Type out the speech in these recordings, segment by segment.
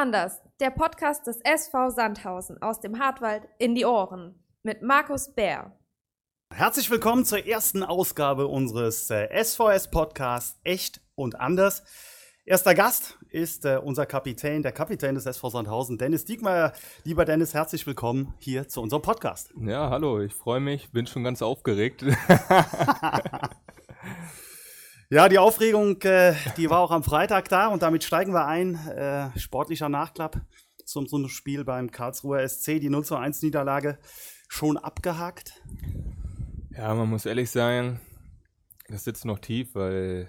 anders, der Podcast des SV Sandhausen aus dem Hartwald in die Ohren mit Markus Bär. Herzlich willkommen zur ersten Ausgabe unseres äh, SVS-Podcasts Echt und Anders. Erster Gast ist äh, unser Kapitän, der Kapitän des SV Sandhausen, Dennis Diekmeyer. Lieber Dennis, herzlich willkommen hier zu unserem Podcast. Ja, hallo, ich freue mich, bin schon ganz aufgeregt. Ja, die Aufregung, äh, die war auch am Freitag da und damit steigen wir ein. Äh, sportlicher Nachklapp zum, zum Spiel beim Karlsruher SC, die 0 zu 1 Niederlage schon abgehakt. Ja, man muss ehrlich sein, das sitzt noch tief, weil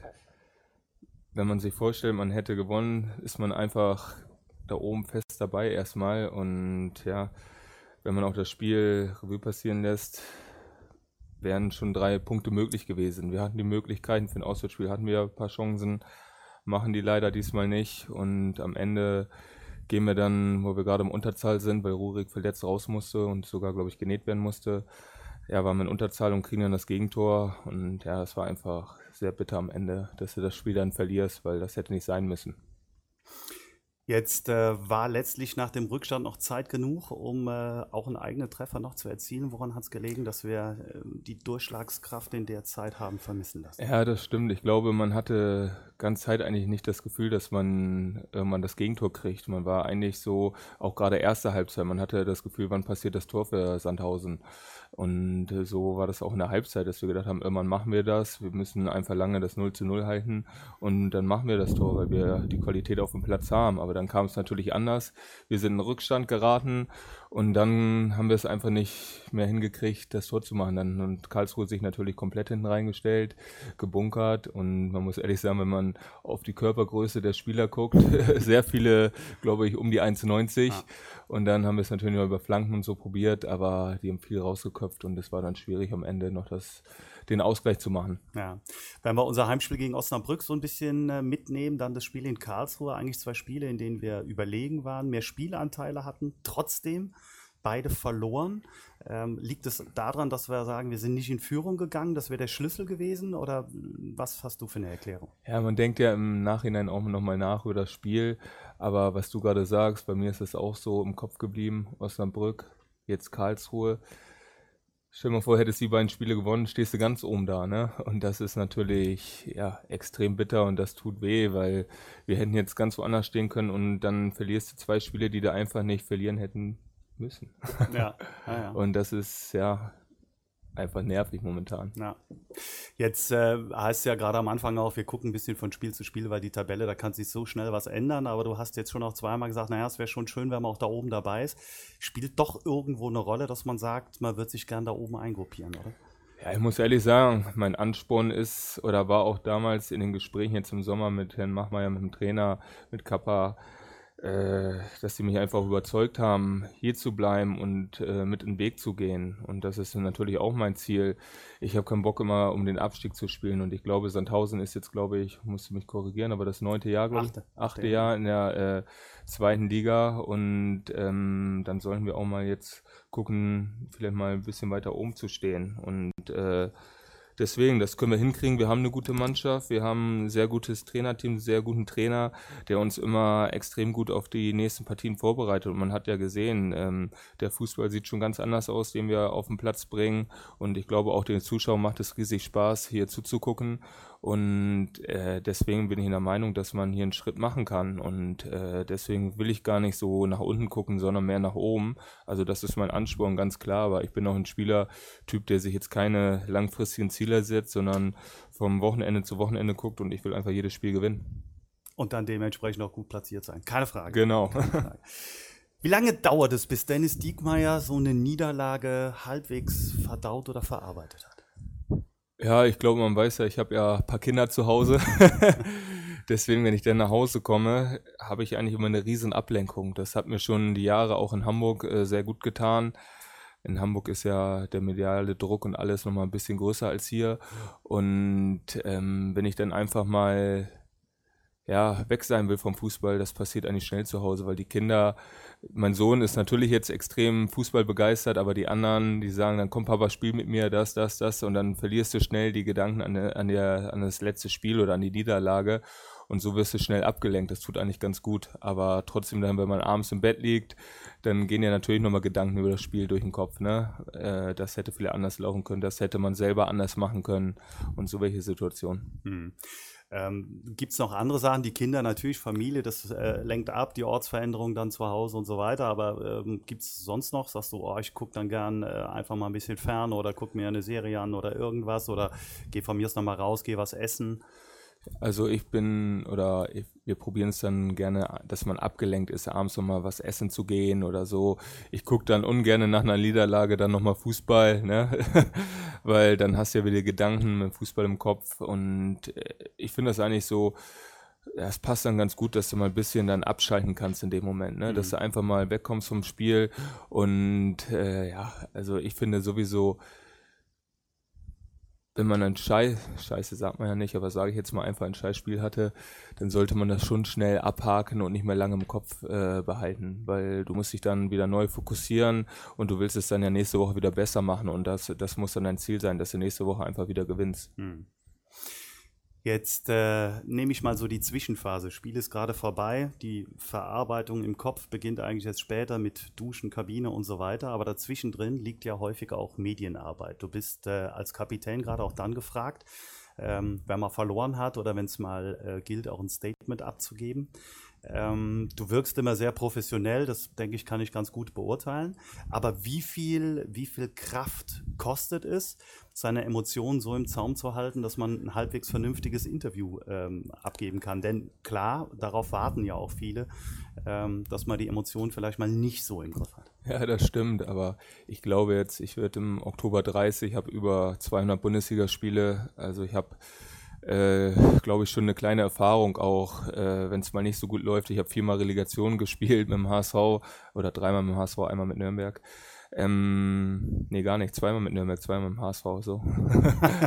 wenn man sich vorstellt, man hätte gewonnen, ist man einfach da oben fest dabei erstmal und ja, wenn man auch das Spiel Revue passieren lässt, wären schon drei Punkte möglich gewesen. Wir hatten die Möglichkeiten, für ein Auswärtsspiel hatten wir ein paar Chancen, machen die leider diesmal nicht. Und am Ende gehen wir dann, wo wir gerade im Unterzahl sind, weil Rurik verletzt raus musste und sogar, glaube ich, genäht werden musste. Ja, waren wir in Unterzahl und kriegen dann das Gegentor. Und ja, es war einfach sehr bitter am Ende, dass du das Spiel dann verlierst, weil das hätte nicht sein müssen. Jetzt äh, war letztlich nach dem Rückstand noch Zeit genug, um äh, auch einen eigenen Treffer noch zu erzielen. Woran hat es gelegen, dass wir äh, die Durchschlagskraft in der Zeit haben vermissen lassen? Ja, das stimmt. Ich glaube, man hatte ganz Zeit eigentlich nicht das Gefühl, dass man irgendwann das Gegentor kriegt. Man war eigentlich so, auch gerade erste Halbzeit, man hatte das Gefühl, wann passiert das Tor für Sandhausen. Und äh, so war das auch in der Halbzeit, dass wir gedacht haben, irgendwann machen wir das. Wir müssen einfach lange das 0 zu 0 halten und dann machen wir das Tor, weil wir die Qualität auf dem Platz haben. Aber dann kam es natürlich anders. Wir sind in Rückstand geraten und dann haben wir es einfach nicht mehr hingekriegt, das Tor zu machen. Dann und Karlsruhe sich natürlich komplett hinten reingestellt, gebunkert. Und man muss ehrlich sagen, wenn man auf die Körpergröße der Spieler guckt, sehr viele, glaube ich, um die 1,90. Ja. Und dann haben wir es natürlich noch über Flanken und so probiert, aber die haben viel rausgeköpft und es war dann schwierig am Ende noch das den Ausgleich zu machen. Ja. Wenn wir unser Heimspiel gegen Osnabrück so ein bisschen äh, mitnehmen, dann das Spiel in Karlsruhe, eigentlich zwei Spiele, in denen wir überlegen waren, mehr Spielanteile hatten, trotzdem beide verloren. Ähm, liegt es daran, dass wir sagen, wir sind nicht in Führung gegangen, das wäre der Schlüssel gewesen oder was hast du für eine Erklärung? Ja, man denkt ja im Nachhinein auch nochmal nach über das Spiel, aber was du gerade sagst, bei mir ist es auch so im Kopf geblieben, Osnabrück, jetzt Karlsruhe. Stell dir mal vor, hättest du die beiden Spiele gewonnen, stehst du ganz oben da, ne? Und das ist natürlich, ja, extrem bitter und das tut weh, weil wir hätten jetzt ganz woanders stehen können und dann verlierst du zwei Spiele, die du einfach nicht verlieren hätten müssen. Ja. ja, ja. Und das ist, ja, einfach nervig momentan. Ja. Jetzt äh, heißt es ja gerade am Anfang auch, wir gucken ein bisschen von Spiel zu Spiel, weil die Tabelle, da kann sich so schnell was ändern. Aber du hast jetzt schon auch zweimal gesagt, naja, es wäre schon schön, wenn man auch da oben dabei ist. Spielt doch irgendwo eine Rolle, dass man sagt, man wird sich gern da oben eingruppieren, oder? Ja, ich muss ehrlich sagen, mein Ansporn ist oder war auch damals in den Gesprächen jetzt im Sommer mit Herrn Machmeier, mit dem Trainer, mit Kappa, dass sie mich einfach überzeugt haben, hier zu bleiben und äh, mit in den Weg zu gehen. Und das ist natürlich auch mein Ziel. Ich habe keinen Bock immer, um den Abstieg zu spielen. Und ich glaube, Sandhausen ist jetzt, glaube ich, musste mich korrigieren, aber das neunte Jahr, glaube ich, achte, achte Jahr in der äh, zweiten Liga. Und ähm, dann sollen wir auch mal jetzt gucken, vielleicht mal ein bisschen weiter oben zu stehen. Und äh, Deswegen, das können wir hinkriegen. Wir haben eine gute Mannschaft, wir haben ein sehr gutes Trainerteam, einen sehr guten Trainer, der uns immer extrem gut auf die nächsten Partien vorbereitet. Und man hat ja gesehen, ähm, der Fußball sieht schon ganz anders aus, den wir auf den Platz bringen. Und ich glaube, auch den Zuschauern macht es riesig Spaß, hier zuzugucken. Und äh, deswegen bin ich in der Meinung, dass man hier einen Schritt machen kann. Und äh, deswegen will ich gar nicht so nach unten gucken, sondern mehr nach oben. Also das ist mein Ansporn, ganz klar. Aber ich bin auch ein Spielertyp, der sich jetzt keine langfristigen Ziele setzt, sondern vom Wochenende zu Wochenende guckt und ich will einfach jedes Spiel gewinnen. Und dann dementsprechend auch gut platziert sein. Keine Frage. Genau. Keine Frage. Wie lange dauert es, bis Dennis Diekmeyer so eine Niederlage halbwegs verdaut oder verarbeitet hat? Ja, ich glaube, man weiß ja, ich habe ja ein paar Kinder zu Hause. Deswegen, wenn ich dann nach Hause komme, habe ich eigentlich immer eine riesen Ablenkung. Das hat mir schon die Jahre auch in Hamburg äh, sehr gut getan. In Hamburg ist ja der mediale Druck und alles nochmal ein bisschen größer als hier. Und ähm, wenn ich dann einfach mal ja, weg sein will vom Fußball, das passiert eigentlich schnell zu Hause, weil die Kinder mein Sohn ist natürlich jetzt extrem Fußball begeistert, aber die anderen, die sagen, dann komm Papa, spiel mit mir, das, das, das, und dann verlierst du schnell die Gedanken an, an, der, an das letzte Spiel oder an die Niederlage. Und so wirst du schnell abgelenkt. Das tut eigentlich ganz gut. Aber trotzdem dann, wenn man abends im Bett liegt, dann gehen ja natürlich nochmal Gedanken über das Spiel durch den Kopf. Ne? Äh, das hätte vielleicht anders laufen können, das hätte man selber anders machen können und so welche Situationen. Hm. Ähm, Gibt es noch andere Sachen? Die Kinder natürlich, Familie, das äh, lenkt ab, die Ortsveränderung dann zu Hause und so weiter. Aber ähm, gibt es sonst noch? Sagst du, oh, ich gucke dann gern äh, einfach mal ein bisschen fern oder gucke mir eine Serie an oder irgendwas oder gehe von mir aus nochmal raus, gehe was essen? Also ich bin oder ich, wir probieren es dann gerne, dass man abgelenkt ist, abends nochmal was essen zu gehen oder so. Ich gucke dann ungern nach einer Niederlage dann nochmal Fußball, ne? weil dann hast du ja wieder Gedanken mit Fußball im Kopf und äh, ich finde das eigentlich so, es passt dann ganz gut, dass du mal ein bisschen dann abschalten kannst in dem Moment, ne? Mhm. dass du einfach mal wegkommst vom Spiel und äh, ja, also ich finde sowieso wenn man ein Scheiß, Scheiße sagt man ja nicht, aber sage ich jetzt mal einfach ein Scheißspiel hatte, dann sollte man das schon schnell abhaken und nicht mehr lange im Kopf äh, behalten, weil du musst dich dann wieder neu fokussieren und du willst es dann ja nächste Woche wieder besser machen und das, das muss dann dein Ziel sein, dass du nächste Woche einfach wieder gewinnst. Hm. Jetzt äh, nehme ich mal so die Zwischenphase. Spiel ist gerade vorbei. Die Verarbeitung im Kopf beginnt eigentlich jetzt später mit Duschen, Kabine und so weiter. Aber dazwischen drin liegt ja häufig auch Medienarbeit. Du bist äh, als Kapitän gerade auch dann gefragt, ähm, wenn man verloren hat oder wenn es mal äh, gilt, auch ein Statement abzugeben. Ähm, du wirkst immer sehr professionell, das denke ich, kann ich ganz gut beurteilen. Aber wie viel, wie viel Kraft kostet es, seine Emotionen so im Zaum zu halten, dass man ein halbwegs vernünftiges Interview ähm, abgeben kann? Denn klar, darauf warten ja auch viele, ähm, dass man die Emotionen vielleicht mal nicht so im Griff hat. Ja, das stimmt, aber ich glaube jetzt, ich werde im Oktober 30, ich habe über 200 Bundesligaspiele, also ich habe äh, glaube ich, schon eine kleine Erfahrung auch, äh, wenn es mal nicht so gut läuft. Ich habe viermal Relegation gespielt mit dem HSV oder dreimal mit dem HSV, einmal mit Nürnberg. Ähm, nee, gar nicht. Zweimal mit Nürnberg, zweimal mit dem HSV, so.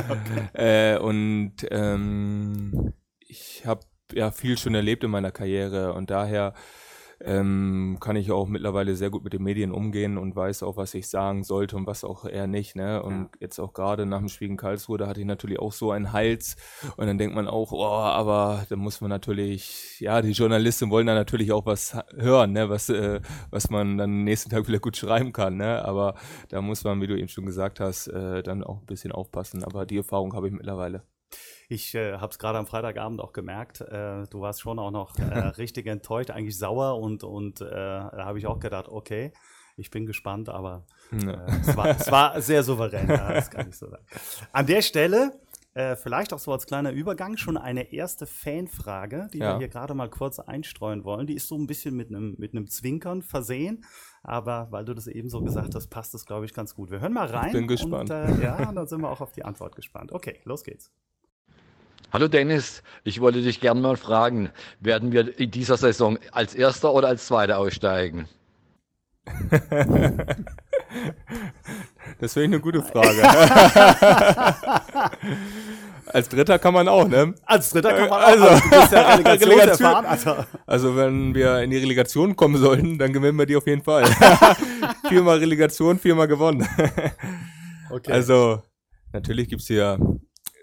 okay. äh, und ähm, ich habe ja viel schon erlebt in meiner Karriere und daher ähm, kann ich auch mittlerweile sehr gut mit den Medien umgehen und weiß auch, was ich sagen sollte und was auch eher nicht. Ne? Und ja. jetzt auch gerade nach dem Spiel in Karlsruhe, da hatte ich natürlich auch so einen Hals und dann denkt man auch, oh, aber da muss man natürlich, ja, die Journalisten wollen da natürlich auch was hören, ne? was, äh, was man dann nächsten Tag wieder gut schreiben kann. Ne? Aber da muss man, wie du eben schon gesagt hast, äh, dann auch ein bisschen aufpassen. Aber die Erfahrung habe ich mittlerweile. Ich äh, habe es gerade am Freitagabend auch gemerkt. Äh, du warst schon auch noch äh, richtig enttäuscht, eigentlich sauer und, und äh, da habe ich auch gedacht, okay, ich bin gespannt, aber ja. Äh, es, war, es, war, sehr souverän, das kann ich so sagen. An der Stelle äh, vielleicht auch so als kleiner Übergang schon eine erste Fanfrage, die ja. wir hier gerade mal kurz einstreuen wollen. Die ist so ein bisschen mit einem mit Zwinkern versehen, aber weil du das eben so gesagt hast, passt das, glaube ich, ganz gut. Wir hören mal rein. Ich bin gespannt. Und, äh, ja, dann sind wir auch auf die Antwort gespannt. Okay, los geht's. Hallo Dennis, ich wollte dich gerne mal fragen, werden wir in dieser Saison als Erster oder als Zweiter aussteigen? Das wäre eine gute Frage. als Dritter kann man auch, ne? Als Dritter kann man auch. Also, also du bist ja Relegation. Also. also wenn wir in die Relegation kommen sollten, dann gewinnen wir die auf jeden Fall. viermal Relegation, viermal gewonnen. Okay. Also natürlich gibt es hier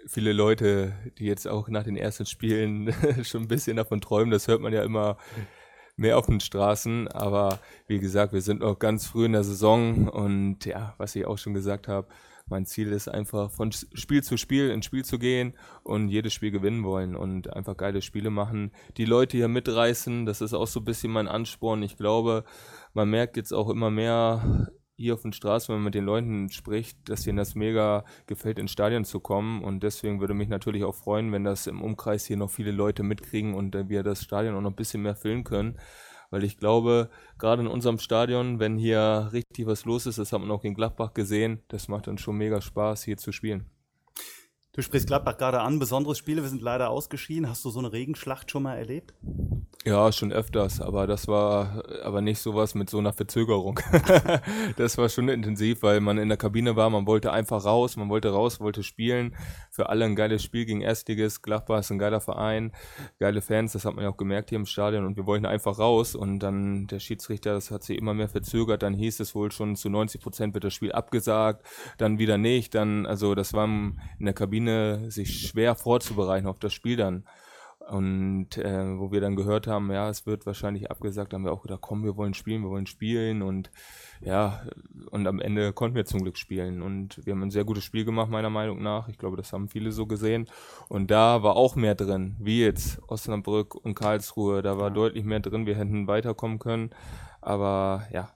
viele Leute, die jetzt auch nach den ersten Spielen schon ein bisschen davon träumen. Das hört man ja immer mehr auf den Straßen. Aber wie gesagt, wir sind noch ganz früh in der Saison und ja, was ich auch schon gesagt habe, mein Ziel ist einfach von Spiel zu Spiel ins Spiel zu gehen und jedes Spiel gewinnen wollen und einfach geile Spiele machen. Die Leute hier mitreißen, das ist auch so ein bisschen mein Ansporn. Ich glaube, man merkt jetzt auch immer mehr hier auf den Straßen, wenn man mit den Leuten spricht, dass ihnen das mega gefällt, ins Stadion zu kommen. Und deswegen würde mich natürlich auch freuen, wenn das im Umkreis hier noch viele Leute mitkriegen und äh, wir das Stadion auch noch ein bisschen mehr füllen können. Weil ich glaube, gerade in unserem Stadion, wenn hier richtig was los ist, das hat man auch in Gladbach gesehen, das macht dann schon mega Spaß, hier zu spielen. Du sprichst Gladbach gerade an, besondere Spiele, wir sind leider ausgeschieden. Hast du so eine Regenschlacht schon mal erlebt? Ja, schon öfters, aber das war aber nicht sowas mit so einer Verzögerung. das war schon intensiv, weil man in der Kabine war, man wollte einfach raus, man wollte raus, wollte spielen. Für alle ein geiles Spiel gegen Erstiges. Gladbach ist ein geiler Verein, geile Fans, das hat man ja auch gemerkt hier im Stadion und wir wollten einfach raus und dann der Schiedsrichter, das hat sich immer mehr verzögert, dann hieß es wohl schon zu 90 Prozent wird das Spiel abgesagt, dann wieder nicht, dann, also das war in der Kabine sich schwer vorzubereiten auf das Spiel dann. Und äh, wo wir dann gehört haben, ja, es wird wahrscheinlich abgesagt, haben wir auch gedacht, komm, wir wollen spielen, wir wollen spielen. Und ja, und am Ende konnten wir zum Glück spielen. Und wir haben ein sehr gutes Spiel gemacht, meiner Meinung nach. Ich glaube, das haben viele so gesehen. Und da war auch mehr drin, wie jetzt Osnabrück und Karlsruhe. Da war ja. deutlich mehr drin. Wir hätten weiterkommen können. Aber ja,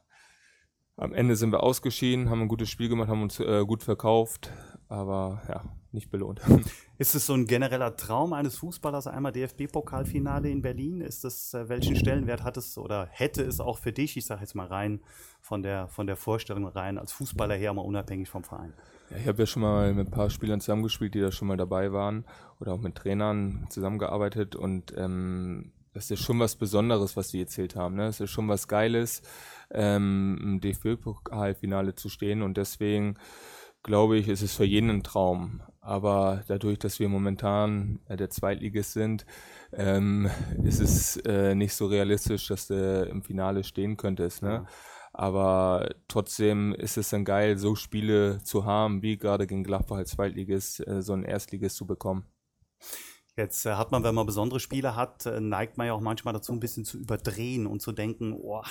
am Ende sind wir ausgeschieden, haben ein gutes Spiel gemacht, haben uns äh, gut verkauft aber ja, nicht belohnt. Ist es so ein genereller Traum eines Fußballers, einmal DFB-Pokalfinale in Berlin? Ist das, äh, welchen Stellenwert hat es oder hätte es auch für dich? Ich sage jetzt mal rein von der, von der Vorstellung rein als Fußballer her, mal unabhängig vom Verein. Ja, ich habe ja schon mal mit ein paar Spielern zusammengespielt, die da schon mal dabei waren oder auch mit Trainern zusammengearbeitet und ähm, das ist schon was Besonderes, was sie erzählt haben. Ne? Es ist schon was Geiles, ähm, im DFB-Pokalfinale zu stehen und deswegen glaube ich, ist es für jeden ein Traum. Aber dadurch, dass wir momentan äh, der Zweitligist sind, ähm, ist es äh, nicht so realistisch, dass du im Finale stehen könntest. Ne? Aber trotzdem ist es dann geil, so Spiele zu haben, wie gerade gegen Gladbach als Zweitligist, äh, so ein Erstligist zu bekommen. Jetzt äh, hat man, wenn man besondere Spiele hat, äh, neigt man ja auch manchmal dazu, ein bisschen zu überdrehen und zu denken, oh,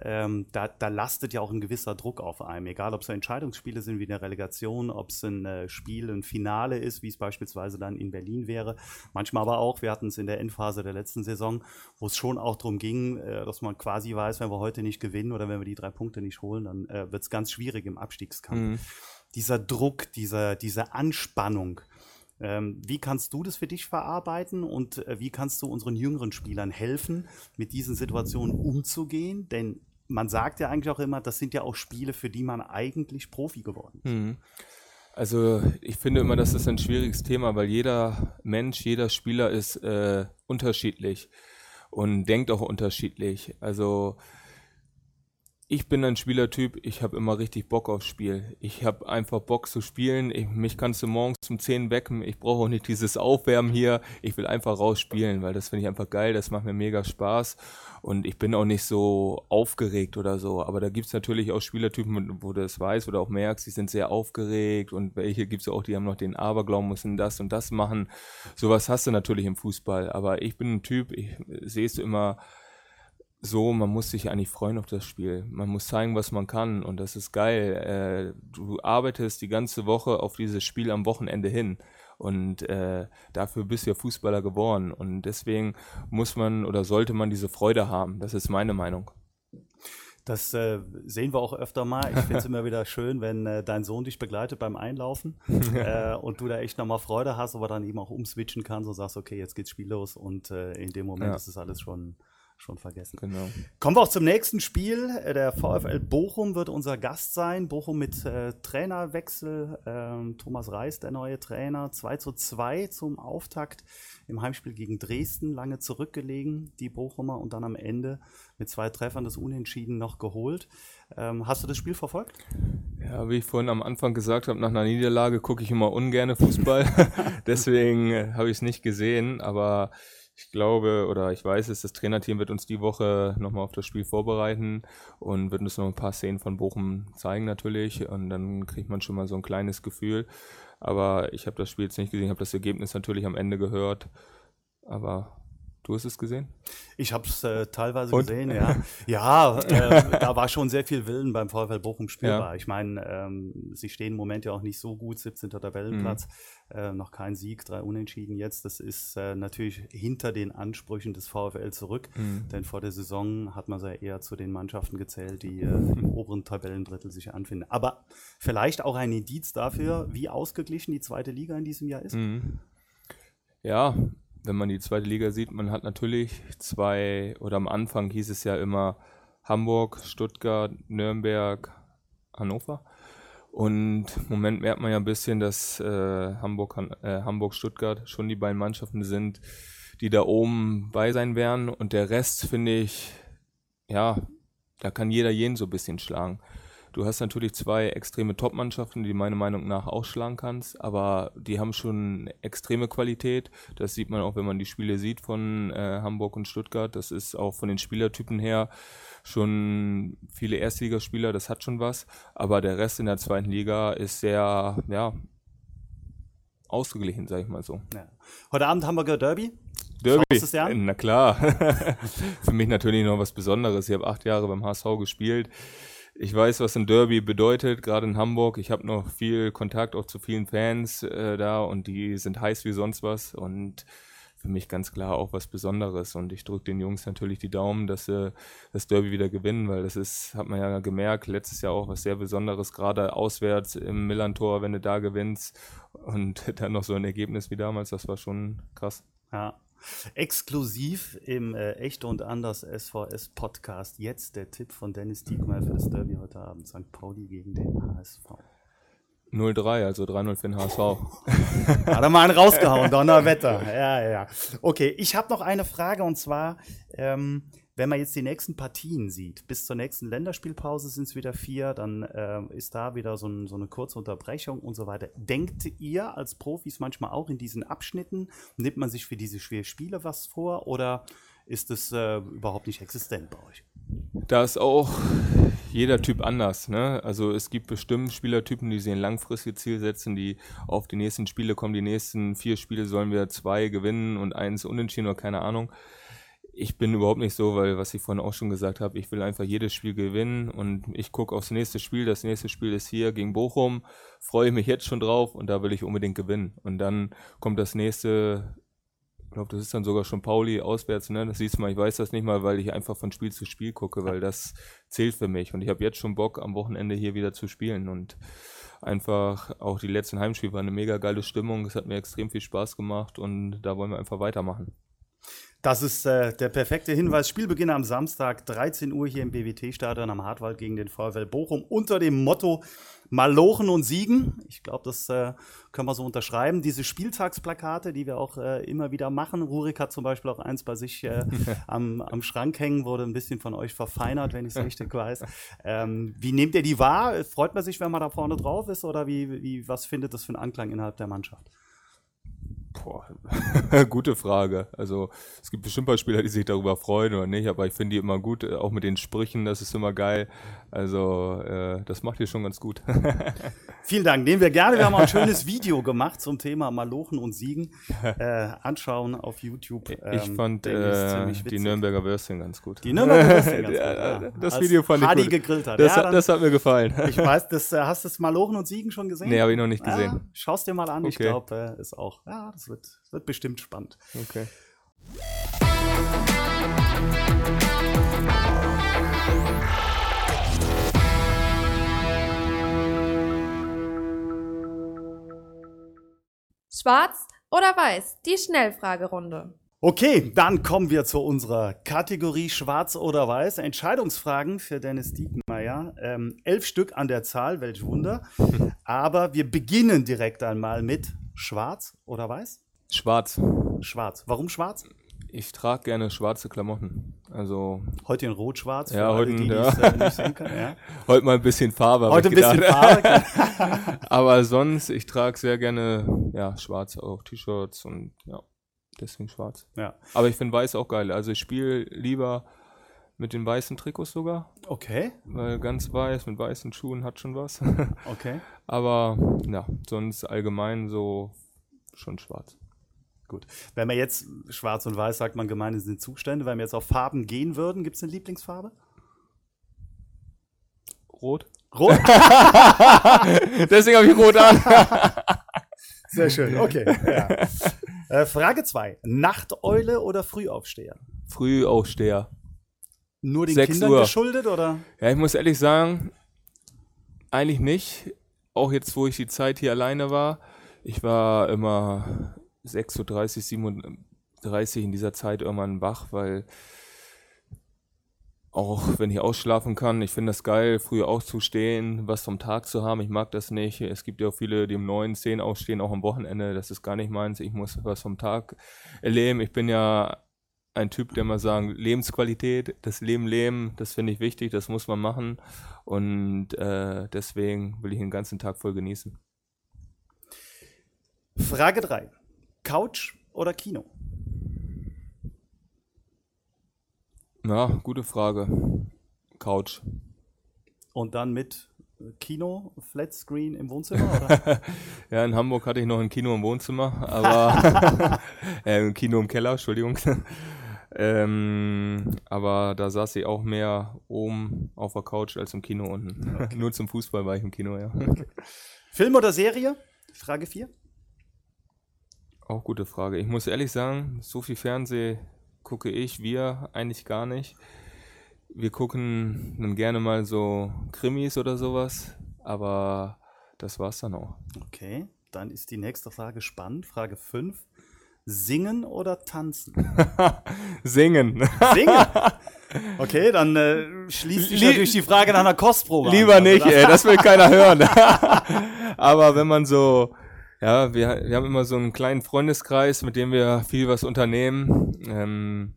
ähm, da, da lastet ja auch ein gewisser Druck auf einem. Egal, ob es Entscheidungsspiele sind wie eine Relegation, ob es ein äh, Spiel, ein Finale ist, wie es beispielsweise dann in Berlin wäre. Manchmal aber auch, wir hatten es in der Endphase der letzten Saison, wo es schon auch darum ging, dass man quasi weiß, wenn wir heute nicht gewinnen oder wenn wir die drei Punkte nicht holen, dann wird es ganz schwierig im Abstiegskampf. Mhm. Dieser Druck, dieser, diese Anspannung, wie kannst du das für dich verarbeiten und äh, wie kannst du unseren jüngeren Spielern helfen, mit diesen Situationen umzugehen? Denn man sagt ja eigentlich auch immer, das sind ja auch Spiele, für die man eigentlich Profi geworden ist. Mhm. Also ich finde immer, das ist ein schwieriges Thema, weil jeder Mensch, jeder Spieler ist äh, unterschiedlich und denkt auch unterschiedlich. Also ich bin ein Spielertyp, ich habe immer richtig Bock aufs Spiel. Ich habe einfach Bock zu spielen. Ich, mich kannst du morgens um 10 wecken. Ich brauche auch nicht dieses Aufwärmen hier. Ich will einfach raus spielen, weil das finde ich einfach geil. Das macht mir mega Spaß. Und ich bin auch nicht so aufgeregt oder so. Aber da gibt es natürlich auch Spielertypen, wo du das weißt oder auch merkst, die sind sehr aufgeregt. Und welche gibt es auch, die haben noch den Aberglauben, müssen das und das machen. Sowas hast du natürlich im Fußball. Aber ich bin ein Typ, ich sehe es immer so, man muss sich eigentlich freuen auf das Spiel. Man muss zeigen, was man kann und das ist geil. Äh, du arbeitest die ganze Woche auf dieses Spiel am Wochenende hin und äh, dafür bist du ja Fußballer geworden und deswegen muss man oder sollte man diese Freude haben. Das ist meine Meinung. Das äh, sehen wir auch öfter mal. Ich finde es immer wieder schön, wenn äh, dein Sohn dich begleitet beim Einlaufen äh, und du da echt nochmal Freude hast, aber dann eben auch umswitchen kannst und sagst, okay, jetzt geht's spiellos und äh, in dem Moment ja. ist es alles schon schon vergessen. Genau. Kommen wir auch zum nächsten Spiel. Der VfL Bochum wird unser Gast sein. Bochum mit äh, Trainerwechsel. Ähm, Thomas Reis, der neue Trainer. 2 zu 2 zum Auftakt im Heimspiel gegen Dresden. Lange zurückgelegen, die Bochumer. Und dann am Ende mit zwei Treffern das Unentschieden noch geholt. Ähm, hast du das Spiel verfolgt? Ja, wie ich vorhin am Anfang gesagt habe, nach einer Niederlage gucke ich immer ungern Fußball. Deswegen äh, habe ich es nicht gesehen. Aber ich glaube oder ich weiß es, das Trainerteam wird uns die Woche nochmal auf das Spiel vorbereiten und wird uns noch ein paar Szenen von Bochum zeigen natürlich und dann kriegt man schon mal so ein kleines Gefühl. Aber ich habe das Spiel jetzt nicht gesehen, habe das Ergebnis natürlich am Ende gehört. Aber Du hast es gesehen? Ich habe es äh, teilweise Und? gesehen, ja. Ja, äh, da war schon sehr viel Willen beim VfL Bochum spielbar. Ja. Ich meine, ähm, sie stehen im Moment ja auch nicht so gut, 17. Tabellenplatz, mhm. äh, noch kein Sieg, drei Unentschieden jetzt. Das ist äh, natürlich hinter den Ansprüchen des VfL zurück, mhm. denn vor der Saison hat man sie ja eher zu den Mannschaften gezählt, die äh, im oberen Tabellendrittel sich anfinden. Aber vielleicht auch ein Indiz dafür, wie ausgeglichen die zweite Liga in diesem Jahr ist. Mhm. Ja, wenn man die zweite Liga sieht, man hat natürlich zwei, oder am Anfang hieß es ja immer Hamburg, Stuttgart, Nürnberg, Hannover. Und im Moment merkt man ja ein bisschen, dass äh, Hamburg, äh, Hamburg, Stuttgart schon die beiden Mannschaften sind, die da oben bei sein werden. Und der Rest finde ich, ja, da kann jeder jeden so ein bisschen schlagen. Du hast natürlich zwei extreme Top-Mannschaften, die meiner Meinung nach auch schlagen kannst, aber die haben schon extreme Qualität. Das sieht man auch, wenn man die Spiele sieht von äh, Hamburg und Stuttgart. Das ist auch von den Spielertypen her schon viele Erstligaspieler, das hat schon was. Aber der Rest in der zweiten Liga ist sehr, ja, ausgeglichen, sag ich mal so. Ja. Heute Abend Hamburger Derby. Derby. Schaust du an? Na klar. Für mich natürlich noch was Besonderes. Ich habe acht Jahre beim HSV gespielt. Ich weiß, was ein Derby bedeutet, gerade in Hamburg. Ich habe noch viel Kontakt auch zu vielen Fans äh, da und die sind heiß wie sonst was und für mich ganz klar auch was Besonderes. Und ich drücke den Jungs natürlich die Daumen, dass sie das Derby wieder gewinnen, weil das ist, hat man ja gemerkt, letztes Jahr auch was sehr Besonderes, gerade auswärts im Millantor, wenn du da gewinnst und dann noch so ein Ergebnis wie damals, das war schon krass. Ja. Exklusiv im äh, Echte und Anders SVS Podcast. Jetzt der Tipp von Dennis Diekmeyer für das Derby heute Abend. St. Pauli gegen den HSV. 0-3, also 3-0 für den HSV. Hat er mal einen rausgehauen, Donnerwetter. Ja, ja. Okay, ich habe noch eine Frage und zwar, ähm, wenn man jetzt die nächsten Partien sieht, bis zur nächsten Länderspielpause sind es wieder vier, dann ähm, ist da wieder so, ein, so, eine kurze Unterbrechung und so weiter. Denkt ihr als Profis manchmal auch in diesen Abschnitten, nimmt man sich für diese schweren Spiele was vor oder ist es äh, überhaupt nicht existent bei euch? Da ist auch jeder Typ anders. Ne? Also es gibt bestimmt Spielertypen, die sich ein langfristiges Ziel setzen, die auf die nächsten Spiele kommen. Die nächsten vier Spiele sollen wir zwei gewinnen und eins unentschieden oder keine Ahnung. Ich bin überhaupt nicht so, weil was ich vorhin auch schon gesagt habe, ich will einfach jedes Spiel gewinnen und ich gucke aufs nächste Spiel. Das nächste Spiel ist hier gegen Bochum. Freue mich jetzt schon drauf und da will ich unbedingt gewinnen. Und dann kommt das nächste ich glaube, das ist dann sogar schon Pauli auswärts, ne? Das siehst du mal, ich weiß das nicht mal, weil ich einfach von Spiel zu Spiel gucke, weil das zählt für mich. Und ich habe jetzt schon Bock, am Wochenende hier wieder zu spielen. Und einfach auch die letzten Heimspiele waren eine mega geile Stimmung. Es hat mir extrem viel Spaß gemacht und da wollen wir einfach weitermachen. Das ist äh, der perfekte Hinweis. Spielbeginn am Samstag, 13 Uhr hier im BWT-Stadion am Hartwald gegen den VfL Bochum unter dem Motto Malochen und Siegen. Ich glaube, das äh, können wir so unterschreiben. Diese Spieltagsplakate, die wir auch äh, immer wieder machen. Rurik hat zum Beispiel auch eins bei sich äh, am, am Schrank hängen, wurde ein bisschen von euch verfeinert, wenn ich es richtig weiß. Ähm, wie nehmt ihr die wahr? Freut man sich, wenn man da vorne drauf ist? Oder wie, wie, was findet das für einen Anklang innerhalb der Mannschaft? Boah, gute Frage. Also es gibt bestimmt ein paar Spieler, die sich darüber freuen oder nicht, aber ich finde die immer gut, äh, auch mit den Sprüchen, das ist immer geil. Also äh, das macht ihr schon ganz gut. Vielen Dank, nehmen wir gerne. Wir haben auch ein schönes Video gemacht zum Thema Malochen und Siegen. Äh, anschauen auf YouTube. Ähm, ich fand äh, die Nürnberger Würstchen ganz gut. Die Nürnberger Würstchen ganz gut, ja. Das Video fand Hardy ich gut. gegrillt hat. Das, ja, hat, das hat mir gefallen. Ich weiß, das, äh, hast du das Malochen und Siegen schon gesehen? Nee, habe ich noch nicht gesehen. Ja, Schau's dir mal an, ich Okay. glaube, äh, ist auch, ja, das wird, wird bestimmt spannend. Okay. Schwarz oder weiß? Die Schnellfragerunde. Okay, dann kommen wir zu unserer Kategorie Schwarz oder Weiß. Entscheidungsfragen für Dennis Diekmeyer. Ähm, elf Stück an der Zahl, welch Wunder. Aber wir beginnen direkt einmal mit Schwarz oder Weiß? Schwarz. Schwarz. Warum schwarz? Ich trage gerne schwarze Klamotten. Also Heute in Rot-Schwarz. Ja, alle, heute, die ja. äh, nicht sehen können. Ja. heute mal ein bisschen Farbe. Heute ein bisschen. Farbe. Aber sonst, ich trage sehr gerne ja, schwarz auch T-Shirts und ja, deswegen schwarz. ja. Aber ich finde weiß auch geil. Also ich spiele lieber mit den weißen Trikots sogar, Okay, weil ganz weiß mit weißen Schuhen hat schon was. okay. Aber ja, sonst allgemein so schon schwarz. Gut. Wenn man jetzt schwarz und weiß sagt, man gemein sind Zustände. Wenn wir jetzt auf Farben gehen würden, gibt es eine Lieblingsfarbe? Rot. Rot. Deswegen habe ich rot an. Sehr schön, okay. Ja. Äh, Frage 2. Nachteule oder Frühaufsteher? Frühaufsteher. Nur den 6 Kindern Uhr. geschuldet oder? Ja, ich muss ehrlich sagen, eigentlich nicht. Auch jetzt, wo ich die Zeit hier alleine war. Ich war immer 6.30 Uhr, 37 in dieser Zeit irgendwann wach, weil auch wenn ich ausschlafen kann, ich finde das geil, früh aufzustehen, was vom Tag zu haben. Ich mag das nicht. Es gibt ja auch viele, die um 9, 10 aufstehen, auch am Wochenende. Das ist gar nicht meins. Ich muss was vom Tag erleben. Ich bin ja ein Typ, der mal sagen, Lebensqualität, das Leben leben, das finde ich wichtig, das muss man machen. Und äh, deswegen will ich den ganzen Tag voll genießen. Frage 3. Couch oder Kino? Ja, gute Frage. Couch. Und dann mit Kino, Flatscreen im Wohnzimmer? Ja, in Hamburg hatte ich noch ein Kino im Wohnzimmer, aber äh, ein Kino im Keller, Entschuldigung. ähm, aber da saß ich auch mehr oben auf der Couch als im Kino unten. Okay. Nur zum Fußball war ich im Kino, ja. Okay. Film oder Serie? Frage 4. Auch gute Frage. Ich muss ehrlich sagen, so viel Fernseh gucke ich, wir eigentlich gar nicht. Wir gucken dann gerne mal so Krimis oder sowas, aber das war's dann auch. Okay, dann ist die nächste Frage spannend. Frage 5. Singen oder tanzen? Singen. Singen? Okay, dann äh, schließt sich natürlich die Frage nach einer Kostprobe. Lieber an, nicht, ey, das will keiner hören. aber wenn man so ja, wir, wir haben immer so einen kleinen Freundeskreis, mit dem wir viel was unternehmen. Ähm,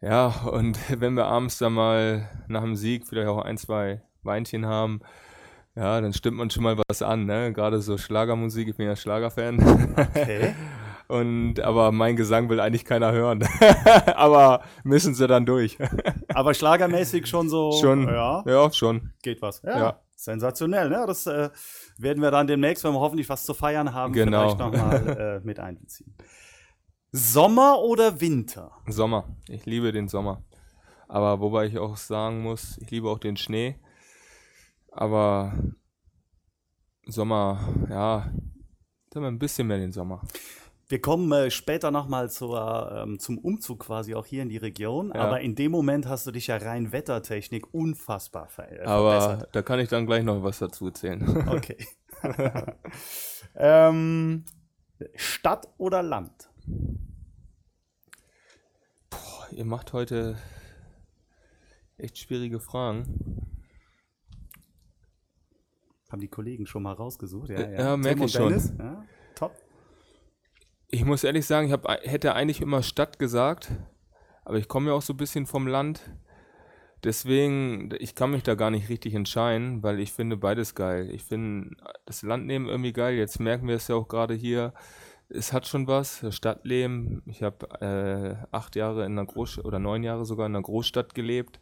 ja, und wenn wir abends dann mal nach dem Sieg vielleicht auch ein, zwei Weinchen haben, ja, dann stimmt man schon mal was an, ne? Gerade so Schlagermusik, ich bin ja Schlagerfan. Okay. Und aber mein Gesang will eigentlich keiner hören. aber müssen sie dann durch. aber schlagermäßig schon so. Schon. Ja, ja schon. Geht was. Ja. ja. Sensationell, ne? Das äh, werden wir dann demnächst, wenn wir hoffentlich was zu feiern haben, genau. vielleicht nochmal äh, mit einbeziehen. Sommer oder Winter? Sommer. Ich liebe den Sommer. Aber wobei ich auch sagen muss, ich liebe auch den Schnee. Aber Sommer, ja, dann ein bisschen mehr den Sommer. Wir kommen äh, später nochmal ähm, zum Umzug quasi auch hier in die Region. Ja. Aber in dem Moment hast du dich ja rein Wettertechnik unfassbar ver äh, aber verbessert. da kann ich dann gleich noch was dazu erzählen. Okay. ähm, Stadt oder Land? Boah, ihr macht heute echt schwierige Fragen. Haben die Kollegen schon mal rausgesucht? Ja, ja. ja merke ich schon. Ja, top. Ich muss ehrlich sagen, ich hab, hätte eigentlich immer Stadt gesagt, aber ich komme ja auch so ein bisschen vom Land. Deswegen, ich kann mich da gar nicht richtig entscheiden, weil ich finde beides geil. Ich finde das Landleben irgendwie geil. Jetzt merken wir es ja auch gerade hier. Es hat schon was. Stadtleben. Ich habe äh, acht Jahre in einer Großstadt oder neun Jahre sogar in einer Großstadt gelebt.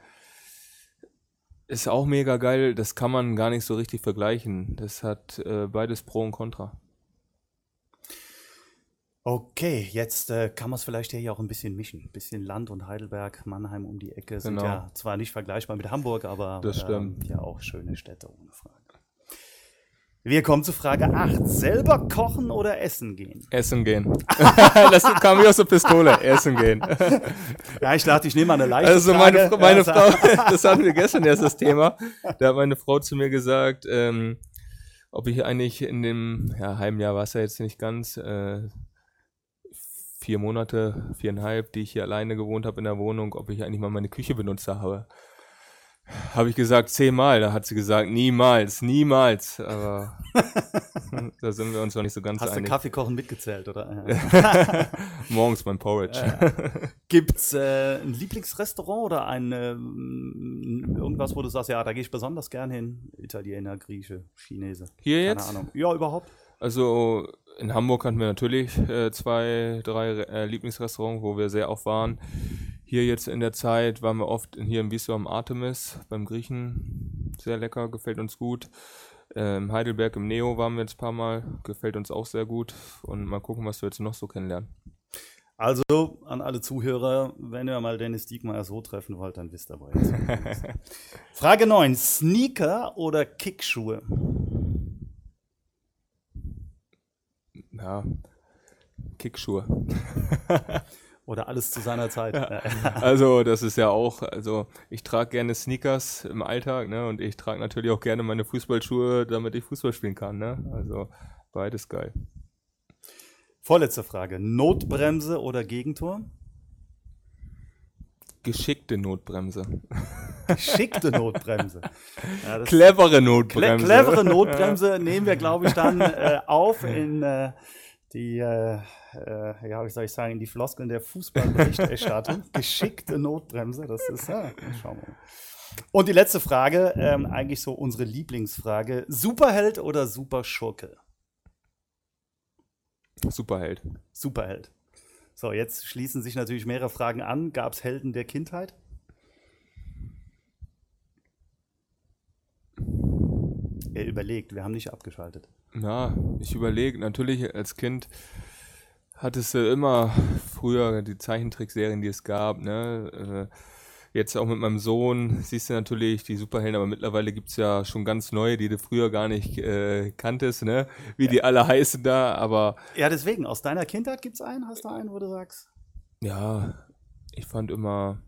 Ist auch mega geil. Das kann man gar nicht so richtig vergleichen. Das hat äh, beides Pro und Contra. Okay, jetzt äh, kann man es vielleicht hier auch ein bisschen mischen. Ein bisschen Land und Heidelberg, Mannheim um die Ecke sind genau. ja zwar nicht vergleichbar mit Hamburg, aber ähm, ja auch schöne Städte ohne Frage. Wir kommen zu Frage 8. Selber kochen oder essen gehen? Essen gehen. das kam wie aus der Pistole. Essen gehen. ja, ich dachte, ich nehme mal eine leichte Also meine, Frage. meine Frau, das hatten wir gestern erst das Thema. Da hat meine Frau zu mir gesagt, ähm, ob ich eigentlich in dem ja, halben Jahr war es ja jetzt nicht ganz, äh, vier Monate, viereinhalb, die ich hier alleine gewohnt habe in der Wohnung, ob ich eigentlich mal meine Küche benutzt habe. Habe ich gesagt, zehnmal. Da hat sie gesagt, niemals, niemals. Aber da sind wir uns noch nicht so ganz Hast einig. Hast du Kaffeekochen mitgezählt, oder? Morgens mein Porridge. Gibt es äh, ein Lieblingsrestaurant oder ein äh, irgendwas, wo du sagst, ja, da gehe ich besonders gern hin? Italiener, Grieche, Chinese. Hier Keine jetzt? Ahnung. Ja, überhaupt. Also in Hamburg hatten wir natürlich äh, zwei, drei äh, Lieblingsrestaurants, wo wir sehr oft waren. Hier jetzt in der Zeit waren wir oft hier im Wiesbaden am Artemis beim Griechen. Sehr lecker, gefällt uns gut. Ähm, Heidelberg im Neo waren wir jetzt ein paar Mal, gefällt uns auch sehr gut. Und mal gucken, was wir jetzt noch so kennenlernen. Also an alle Zuhörer, wenn ihr mal Dennis Diekmeyer so treffen wollt, dann wisst ihr, wo Frage 9. Sneaker oder Kickschuhe? Ja, Kickschuhe. Oder alles zu seiner Zeit. Ja. Also, das ist ja auch, also ich trage gerne Sneakers im Alltag, ne? Und ich trage natürlich auch gerne meine Fußballschuhe, damit ich Fußball spielen kann, ne? Also beides geil. Vorletzte Frage. Notbremse oder Gegentor? Geschickte Notbremse. Geschickte Notbremse. Ja, clevere Notbremse. Cle clevere Notbremse nehmen wir, glaube ich, dann äh, auf in äh, die, äh, äh, ja, wie soll ich sagen, in die Floskeln der Fußballberichterstattung. Geschickte Notbremse, das ist, ja, schauen wir mal. Und die letzte Frage, ähm, eigentlich so unsere Lieblingsfrage: Superheld oder Superschurke? Superheld. Superheld. So, jetzt schließen sich natürlich mehrere Fragen an. Gab es Helden der Kindheit? Er überlegt, wir haben nicht abgeschaltet. Ja, ich überlege, natürlich als Kind hattest du immer früher die Zeichentrickserien, die es gab, ne? Äh, Jetzt auch mit meinem Sohn siehst du natürlich die Superhelden, aber mittlerweile gibt es ja schon ganz neue, die du früher gar nicht äh, kanntest, ne? Wie ja. die alle heißen da, aber. Ja, deswegen, aus deiner Kindheit gibt es einen? Hast du einen, wo du sagst? Ja, ich fand immer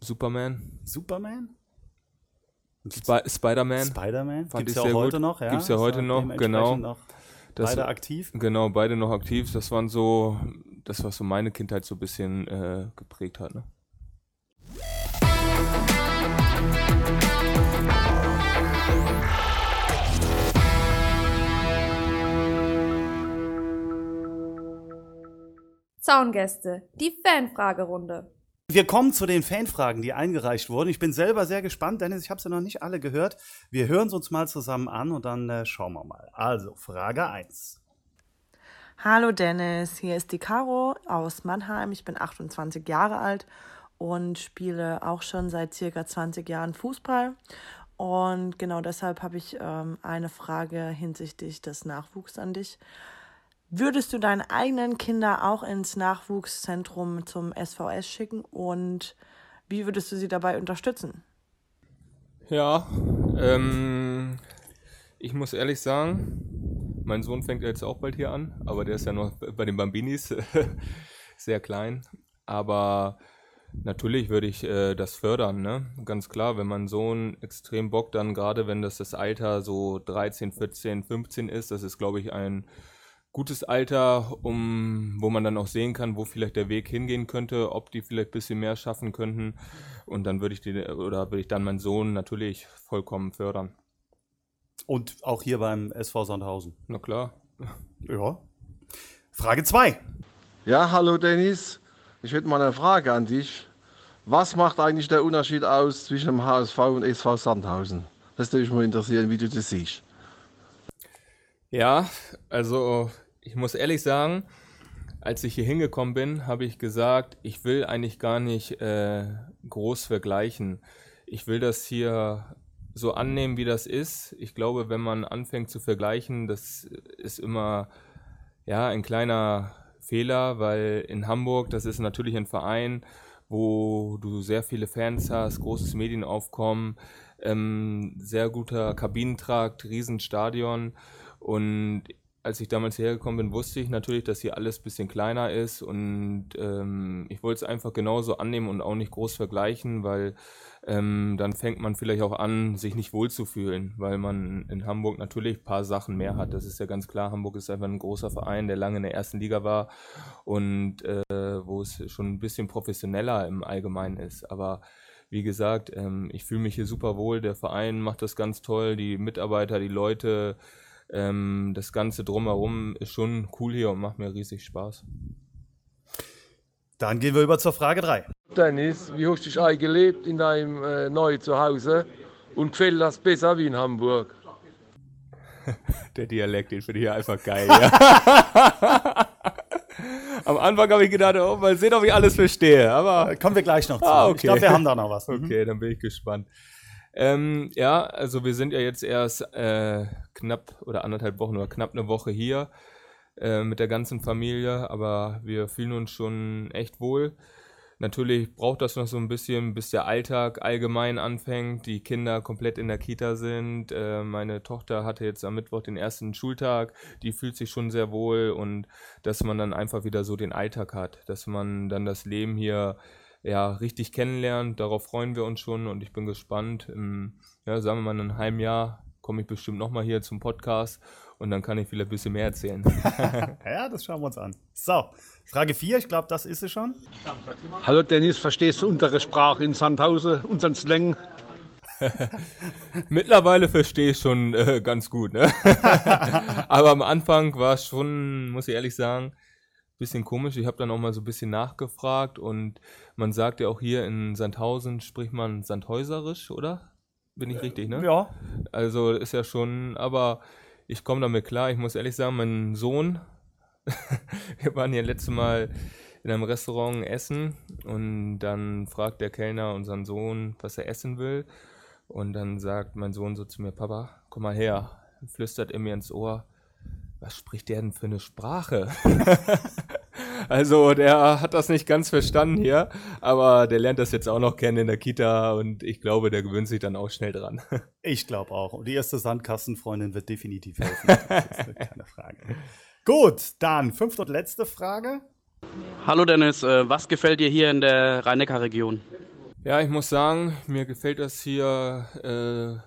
Superman. Superman? Sp Spider-Man. Spider-Man? Gibt es ja heute gut. noch, ja? Gibt es ja heute noch, genau. Noch das, beide aktiv? Genau, beide noch aktiv. Das waren so, das, was so meine Kindheit so ein bisschen äh, geprägt hat. Ne? Zaungäste, die Fanfragerunde. Wir kommen zu den Fanfragen, die eingereicht wurden. Ich bin selber sehr gespannt, Dennis, ich habe sie noch nicht alle gehört. Wir hören sie uns mal zusammen an und dann äh, schauen wir mal. Also, Frage 1. Hallo Dennis, hier ist die Caro aus Mannheim. Ich bin 28 Jahre alt und spiele auch schon seit circa 20 Jahren Fußball. Und genau deshalb habe ich ähm, eine Frage hinsichtlich des Nachwuchs an dich. Würdest du deine eigenen Kinder auch ins Nachwuchszentrum zum SVS schicken und wie würdest du sie dabei unterstützen? Ja, ähm, ich muss ehrlich sagen, mein Sohn fängt jetzt auch bald hier an, aber der ist ja noch bei den Bambinis sehr klein. Aber natürlich würde ich äh, das fördern, ne? Ganz klar, wenn mein Sohn extrem Bock dann, gerade wenn das das Alter so 13, 14, 15 ist, das ist, glaube ich, ein gutes Alter, um, wo man dann auch sehen kann, wo vielleicht der Weg hingehen könnte, ob die vielleicht ein bisschen mehr schaffen könnten. Und dann würde ich die, oder würde ich dann meinen Sohn natürlich vollkommen fördern. Und auch hier beim SV Sandhausen. Na klar. Ja. Frage 2. Ja, hallo Dennis. Ich hätte mal eine Frage an dich. Was macht eigentlich der Unterschied aus zwischen dem HSV und SV Sandhausen? Das würde mich mal interessieren, wie du das siehst. Ja, also ich muss ehrlich sagen, als ich hier hingekommen bin, habe ich gesagt, ich will eigentlich gar nicht äh, groß vergleichen. Ich will das hier so annehmen, wie das ist. Ich glaube, wenn man anfängt zu vergleichen, das ist immer ja ein kleiner Fehler, weil in Hamburg, das ist natürlich ein Verein, wo du sehr viele Fans hast, großes Medienaufkommen, ähm, sehr guter Kabinentrakt, Riesenstadion. Und als ich damals hergekommen bin, wusste ich natürlich, dass hier alles ein bisschen kleiner ist und ähm, ich wollte es einfach genauso annehmen und auch nicht groß vergleichen, weil ähm, dann fängt man vielleicht auch an, sich nicht wohlzufühlen, weil man in Hamburg natürlich ein paar Sachen mehr hat. Das ist ja ganz klar. Hamburg ist einfach ein großer Verein, der lange in der ersten Liga war und äh, wo es schon ein bisschen professioneller im Allgemeinen ist. Aber wie gesagt, ähm, ich fühle mich hier super wohl. Der Verein macht das ganz toll. Die Mitarbeiter, die Leute, ähm, das Ganze drumherum ist schon cool hier und macht mir riesig Spaß. Dann gehen wir über zur Frage 3. Dennis, wie hast du dich eigentlich gelebt in deinem äh, neuen Zuhause und gefällt das besser wie in Hamburg? Der Dialekt, den finde ich einfach geil. Ja. Am Anfang habe ich gedacht, oh, mal sehen, ob ich alles verstehe. Aber kommen wir gleich noch zu. Ah, okay. Ich glaube, wir haben da noch was. Okay, dann bin ich gespannt. Ähm, ja, also wir sind ja jetzt erst äh, knapp oder anderthalb Wochen oder knapp eine Woche hier äh, mit der ganzen Familie, aber wir fühlen uns schon echt wohl. Natürlich braucht das noch so ein bisschen, bis der Alltag allgemein anfängt, die Kinder komplett in der Kita sind. Äh, meine Tochter hatte jetzt am Mittwoch den ersten Schultag, die fühlt sich schon sehr wohl und dass man dann einfach wieder so den Alltag hat, dass man dann das Leben hier ja, richtig kennenlernt. Darauf freuen wir uns schon und ich bin gespannt. Im, ja, sagen wir mal, in einem halben Jahr komme ich bestimmt nochmal hier zum Podcast und dann kann ich vielleicht ein bisschen mehr erzählen. ja, das schauen wir uns an. So, Frage 4, ich glaube, das ist es schon. Hallo Dennis, verstehst du unsere Sprache in Sandhausen, unseren Slang? Mittlerweile verstehe ich schon äh, ganz gut. Ne? Aber am Anfang war es schon, muss ich ehrlich sagen, bisschen komisch. Ich habe dann auch mal so ein bisschen nachgefragt und man sagt ja auch hier in Sandhausen spricht man Sandhäuserisch, oder? Bin ich richtig, ne? Ja. Also ist ja schon, aber ich komme damit klar. Ich muss ehrlich sagen, mein Sohn, wir waren ja letztes Mal in einem Restaurant essen und dann fragt der Kellner unseren Sohn, was er essen will. Und dann sagt mein Sohn so zu mir, Papa, komm mal her. Flüstert er mir ins Ohr, was spricht der denn für eine Sprache? also der hat das nicht ganz verstanden hier, aber der lernt das jetzt auch noch kennen in der Kita und ich glaube, der gewöhnt sich dann auch schnell dran. Ich glaube auch. Und die erste Sandkastenfreundin wird definitiv helfen. Das ist keine Frage. Gut, dann fünfte und letzte Frage. Hallo Dennis, äh, was gefällt dir hier in der Rhein-Neckar-Region? Ja, ich muss sagen, mir gefällt das hier, äh,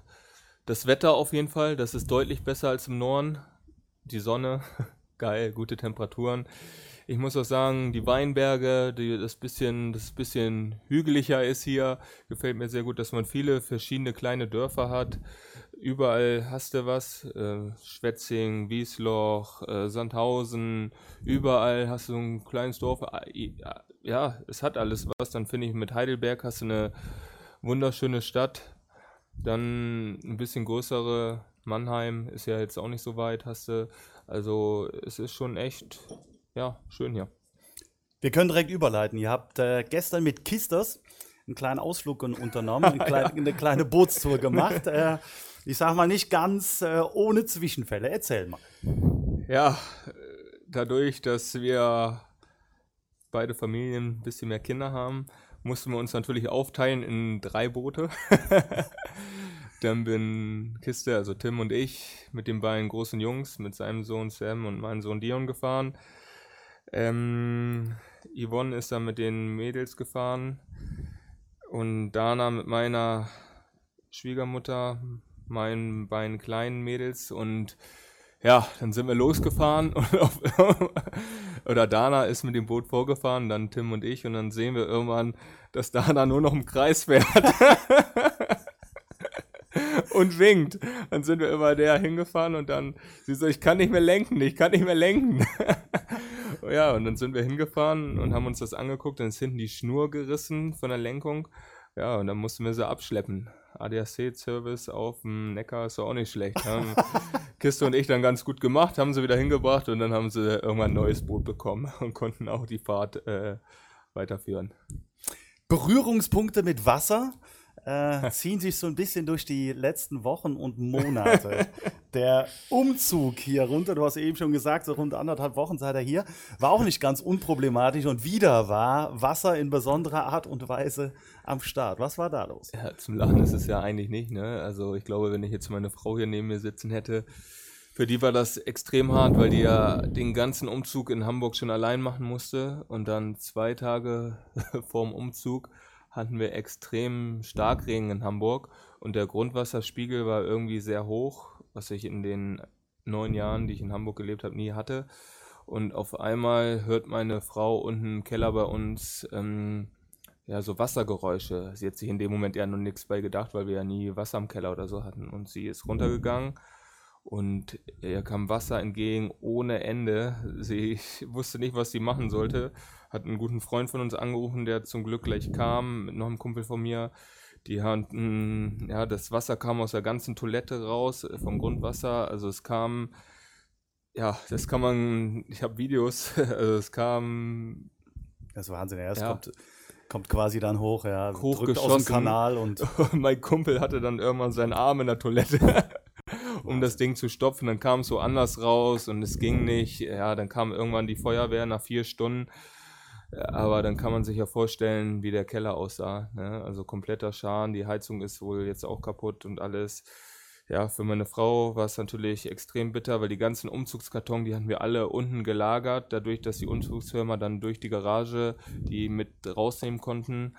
das Wetter auf jeden Fall. Das ist deutlich besser als im Norden. Die Sonne, geil, gute Temperaturen. Ich muss auch sagen, die Weinberge, die, das bisschen, das bisschen hügeliger ist hier, gefällt mir sehr gut, dass man viele verschiedene kleine Dörfer hat. Überall hast du was. Äh, Schwetzing, Wiesloch, äh, Sandhausen, überall hast du ein kleines Dorf. Äh, ja, es hat alles was. Dann finde ich, mit Heidelberg hast du eine wunderschöne Stadt. Dann ein bisschen größere Mannheim ist ja jetzt auch nicht so weit, hast du. Also es ist schon echt, ja, schön hier. Wir können direkt überleiten. Ihr habt äh, gestern mit Kisters einen kleinen Ausflug unternommen, eine kleine, eine kleine Bootstour gemacht. Äh, ich sag mal nicht ganz äh, ohne Zwischenfälle. Erzähl mal. Ja, dadurch, dass wir beide Familien ein bisschen mehr Kinder haben, mussten wir uns natürlich aufteilen in drei Boote. Dann bin Kiste, also Tim und ich, mit den beiden großen Jungs, mit seinem Sohn Sam und meinem Sohn Dion gefahren. Ähm, Yvonne ist dann mit den Mädels gefahren und Dana mit meiner Schwiegermutter, meinen beiden kleinen Mädels und ja, dann sind wir losgefahren auf, oder Dana ist mit dem Boot vorgefahren, dann Tim und ich und dann sehen wir irgendwann, dass Dana nur noch im Kreis fährt und winkt. Dann sind wir immer der hingefahren und dann sie so, ich kann nicht mehr lenken, ich kann nicht mehr lenken. ja, und dann sind wir hingefahren und haben uns das angeguckt, dann ist hinten die Schnur gerissen von der Lenkung. Ja, und dann mussten wir sie abschleppen. ADAC-Service auf dem Neckar ist auch nicht schlecht. Haben Kiste und ich dann ganz gut gemacht, haben sie wieder hingebracht und dann haben sie irgendwann ein neues Boot bekommen und konnten auch die Fahrt äh, weiterführen. Berührungspunkte mit Wasser äh, ziehen sich so ein bisschen durch die letzten Wochen und Monate. Der Umzug hier runter, du hast eben schon gesagt, so rund anderthalb Wochen seid ihr hier, war auch nicht ganz unproblematisch und wieder war Wasser in besonderer Art und Weise am Start. Was war da los? Ja, zum Lachen ist es ja eigentlich nicht. Ne? Also ich glaube, wenn ich jetzt meine Frau hier neben mir sitzen hätte, für die war das extrem hart, weil die ja den ganzen Umzug in Hamburg schon allein machen musste und dann zwei Tage vorm Umzug hatten wir extrem Starkregen in Hamburg und der Grundwasserspiegel war irgendwie sehr hoch, was ich in den neun Jahren, die ich in Hamburg gelebt habe, nie hatte. Und auf einmal hört meine Frau unten im Keller bei uns ähm, ja so Wassergeräusche. Sie hat sich in dem Moment ja noch nichts bei gedacht, weil wir ja nie Wasser im Keller oder so hatten. Und sie ist runtergegangen und ihr kam Wasser entgegen ohne Ende. Sie wusste nicht, was sie machen sollte. Hat einen guten Freund von uns angerufen, der zum Glück gleich kam, mit noch einem Kumpel von mir. Die hatten, ja, das Wasser kam aus der ganzen Toilette raus, äh, vom Grundwasser. Also es kam, ja, das kann man, ich habe Videos, also es kam. Das ist Wahnsinn, es ja. kommt kommt quasi dann hoch, ja, drückt aus dem Kanal und mein Kumpel hatte dann irgendwann seinen Arm in der Toilette um das Ding zu stopfen. Dann kam es so anders raus und es ging nicht. Ja, dann kam irgendwann die Feuerwehr nach vier Stunden. Aber dann kann man sich ja vorstellen, wie der Keller aussah. Ne? Also kompletter Schaden, die Heizung ist wohl jetzt auch kaputt und alles. Ja, für meine Frau war es natürlich extrem bitter, weil die ganzen Umzugskarton, die hatten wir alle unten gelagert, dadurch, dass die Umzugsfirma dann durch die Garage die mit rausnehmen konnten.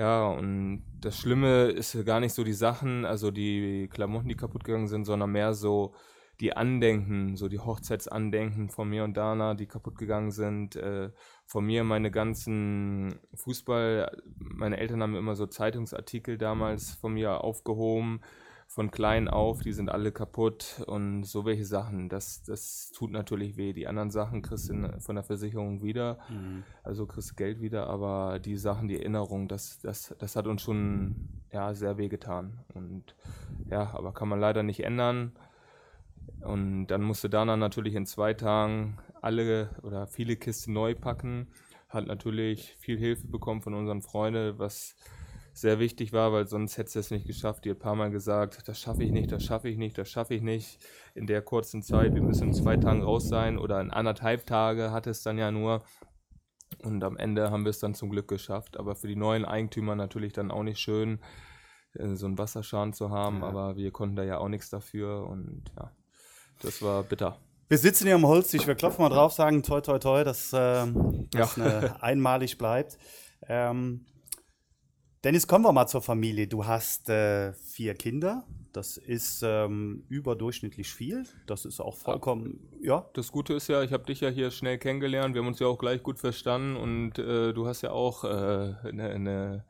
Ja, und das Schlimme ist gar nicht so die Sachen, also die Klamotten, die kaputt gegangen sind, sondern mehr so die Andenken, so die Hochzeitsandenken von mir und Dana, die kaputt gegangen sind. Äh, von mir meine ganzen Fußball, meine Eltern haben immer so Zeitungsartikel damals von mir aufgehoben von klein auf, die sind alle kaputt und so welche Sachen. Das, das tut natürlich weh. Die anderen Sachen kriegst du von der Versicherung wieder, mhm. also kriegst du Geld wieder, aber die Sachen, die Erinnerung, das, das, das hat uns schon ja, sehr weh getan. Und ja, aber kann man leider nicht ändern. Und dann musste Dana natürlich in zwei Tagen alle oder viele Kisten neu packen. Hat natürlich viel Hilfe bekommen von unseren Freunden, was sehr wichtig war, weil sonst hätte es nicht geschafft. Die hat ein paar Mal gesagt, das schaffe ich nicht, das schaffe ich nicht, das schaffe ich nicht. In der kurzen Zeit, wir müssen in zwei Tagen raus sein oder in anderthalb Tage hat es dann ja nur. Und am Ende haben wir es dann zum Glück geschafft. Aber für die neuen Eigentümer natürlich dann auch nicht schön, äh, so einen Wasserschaden zu haben. Ja. Aber wir konnten da ja auch nichts dafür. Und ja, das war bitter. Wir sitzen hier am Holztisch, wir klopfen mal drauf, sagen toi toi toi, dass ähm, das ja. einmalig bleibt. Ähm, Dennis, kommen wir mal zur Familie. Du hast äh, vier Kinder. Das ist ähm, überdurchschnittlich viel. Das ist auch vollkommen, ja. Das Gute ist ja, ich habe dich ja hier schnell kennengelernt. Wir haben uns ja auch gleich gut verstanden und äh, du hast ja auch eine äh, ne,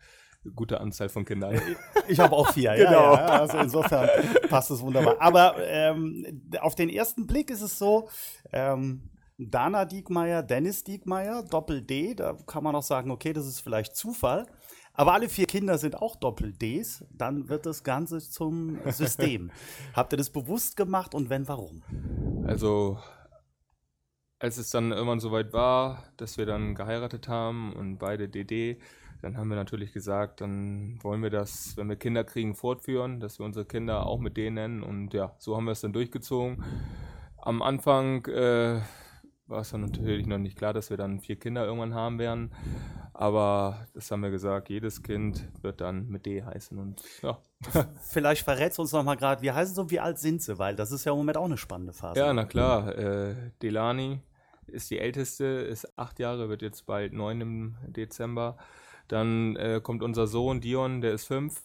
gute Anzahl von Kindern. Ich habe auch vier, genau. Ja, also insofern passt es wunderbar. Aber ähm, auf den ersten Blick ist es so, ähm, Dana Diekmeyer, Dennis Diekmeyer, Doppel-D, da kann man auch sagen, okay, das ist vielleicht Zufall. Aber alle vier Kinder sind auch Doppel-Ds, dann wird das Ganze zum System. Habt ihr das bewusst gemacht und wenn, warum? Also, als es dann irgendwann soweit war, dass wir dann geheiratet haben und beide DD, dann haben wir natürlich gesagt, dann wollen wir das, wenn wir Kinder kriegen, fortführen, dass wir unsere Kinder auch mit denen nennen. Und ja, so haben wir es dann durchgezogen. Am Anfang äh, war es dann natürlich noch nicht klar, dass wir dann vier Kinder irgendwann haben werden. Aber das haben wir gesagt, jedes Kind wird dann mit D heißen. Und ja. Vielleicht verrätst du uns noch mal gerade, wie heißen sie und wie alt sind sie? Weil das ist ja im Moment auch eine spannende Phase. Ja, na klar. Äh, Delani ist die älteste, ist acht Jahre, wird jetzt bald neun im Dezember. Dann äh, kommt unser Sohn Dion, der ist fünf.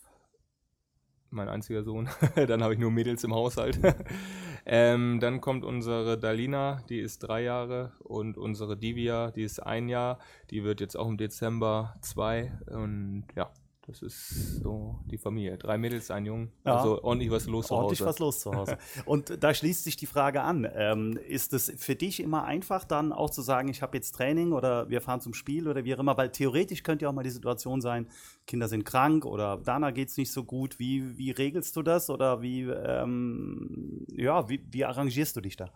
Mein einziger Sohn. dann habe ich nur Mädels im Haushalt. ähm, dann kommt unsere Dalina, die ist drei Jahre. Und unsere Divia, die ist ein Jahr. Die wird jetzt auch im Dezember zwei. Und ja, das ist so die Familie. Drei Mädels, ein Jungen. Ja. Also ordentlich was los zu Hause. Ordentlich was los zu Hause. Und da schließt sich die Frage an. Ähm, ist es für dich immer einfach, dann auch zu sagen, ich habe jetzt Training oder wir fahren zum Spiel oder wie auch immer? Weil theoretisch könnte ja auch mal die Situation sein, Kinder sind krank oder Dana geht es nicht so gut. Wie, wie regelst du das oder wie, ähm, ja, wie, wie arrangierst du dich da?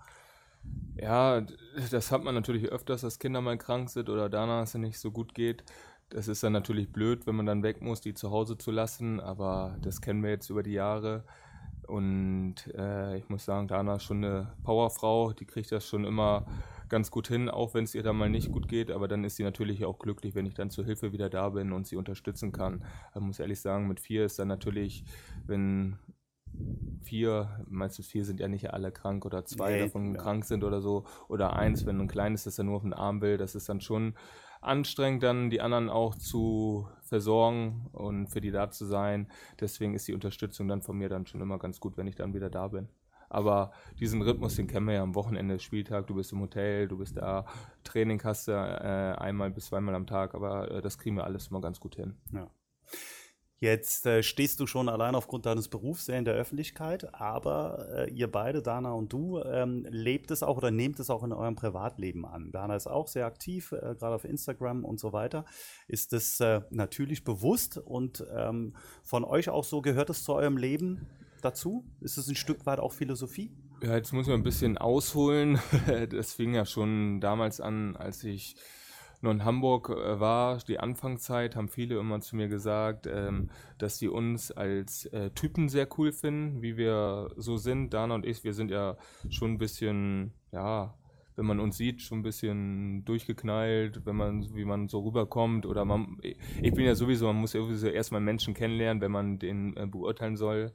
Ja, das hat man natürlich öfters, dass Kinder mal krank sind oder Dana es nicht so gut geht. Das ist dann natürlich blöd, wenn man dann weg muss, die zu Hause zu lassen, aber das kennen wir jetzt über die Jahre. Und äh, ich muss sagen, Dana ist schon eine Powerfrau, die kriegt das schon immer ganz gut hin, auch wenn es ihr dann mal nicht gut geht. Aber dann ist sie natürlich auch glücklich, wenn ich dann zur Hilfe wieder da bin und sie unterstützen kann. Ich muss ehrlich sagen, mit vier ist dann natürlich, wenn vier, meistens vier sind ja nicht alle krank oder zwei nee, davon ja. krank sind oder so, oder eins, wenn ein kleines das dann nur auf den Arm will, das ist dann schon anstrengend, dann die anderen auch zu versorgen und für die da zu sein. Deswegen ist die Unterstützung dann von mir dann schon immer ganz gut, wenn ich dann wieder da bin. Aber diesen Rhythmus, den kennen wir ja am Wochenende, Spieltag, du bist im Hotel, du bist da, Training hast du äh, einmal bis zweimal am Tag, aber äh, das kriegen wir alles immer ganz gut hin. Ja. Jetzt äh, stehst du schon allein aufgrund deines Berufs sehr in der Öffentlichkeit, aber äh, ihr beide, Dana und du, ähm, lebt es auch oder nehmt es auch in eurem Privatleben an. Dana ist auch sehr aktiv, äh, gerade auf Instagram und so weiter. Ist es äh, natürlich bewusst und ähm, von euch auch so, gehört es zu eurem Leben dazu? Ist es ein Stück weit auch Philosophie? Ja, jetzt muss man ein bisschen ausholen. Das fing ja schon damals an, als ich nur in Hamburg äh, war, die Anfangszeit, haben viele immer zu mir gesagt, ähm, dass sie uns als äh, Typen sehr cool finden, wie wir so sind. Dana und ich, wir sind ja schon ein bisschen, ja, wenn man uns sieht, schon ein bisschen durchgeknallt, wenn man, wie man so rüberkommt. Oder man, ich bin ja sowieso, man muss ja sowieso erstmal Menschen kennenlernen, wenn man den äh, beurteilen soll.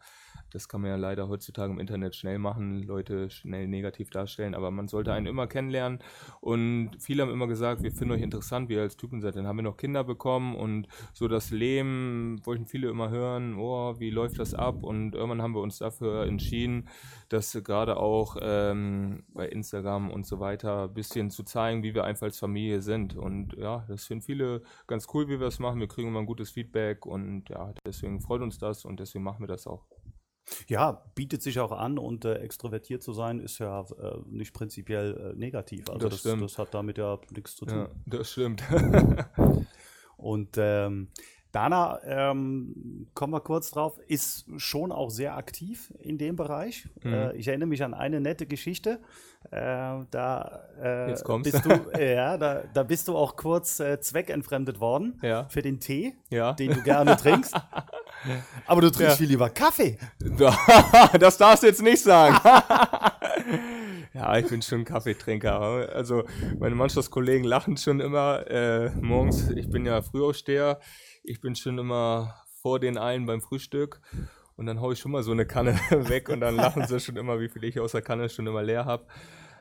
Das kann man ja leider heutzutage im Internet schnell machen, Leute schnell negativ darstellen, aber man sollte einen immer kennenlernen. Und viele haben immer gesagt, wir finden euch interessant, wie ihr als Typen seid. Dann haben wir noch Kinder bekommen und so das Leben wollten viele immer hören, oh, wie läuft das ab? Und irgendwann haben wir uns dafür entschieden, dass gerade auch ähm, bei Instagram und so weiter ein bisschen zu zeigen, wie wir einfach als Familie sind. Und ja, das finden viele ganz cool, wie wir es machen. Wir kriegen immer ein gutes Feedback und ja, deswegen freut uns das und deswegen machen wir das auch. Ja, bietet sich auch an und äh, extrovertiert zu sein ist ja äh, nicht prinzipiell äh, negativ. Also das, das, das, hat damit ja nichts zu tun. Ja, das stimmt. und ähm, Dana, ähm, kommen wir kurz drauf, ist schon auch sehr aktiv in dem Bereich. Mhm. Äh, ich erinnere mich an eine nette Geschichte. Äh, da, äh, bist du, ja, da, da bist du auch kurz äh, zweckentfremdet worden Ja. für den Tee, Ja. den du gerne trinkst. Aber du trinkst Ja. viel lieber Kaffee. das darfst du jetzt nicht sagen. ja, ich bin schon Kaffeetrinker. Also meine Mannschaftskollegen lachen schon immer äh, morgens. Ich bin ja Frühaufsteher. Ich bin schon immer vor den allen beim Frühstück. Und dann hau ich schon mal so eine Kanne weg und dann lachen sie schon immer, wie viel ich aus der Kanne schon immer leer habe.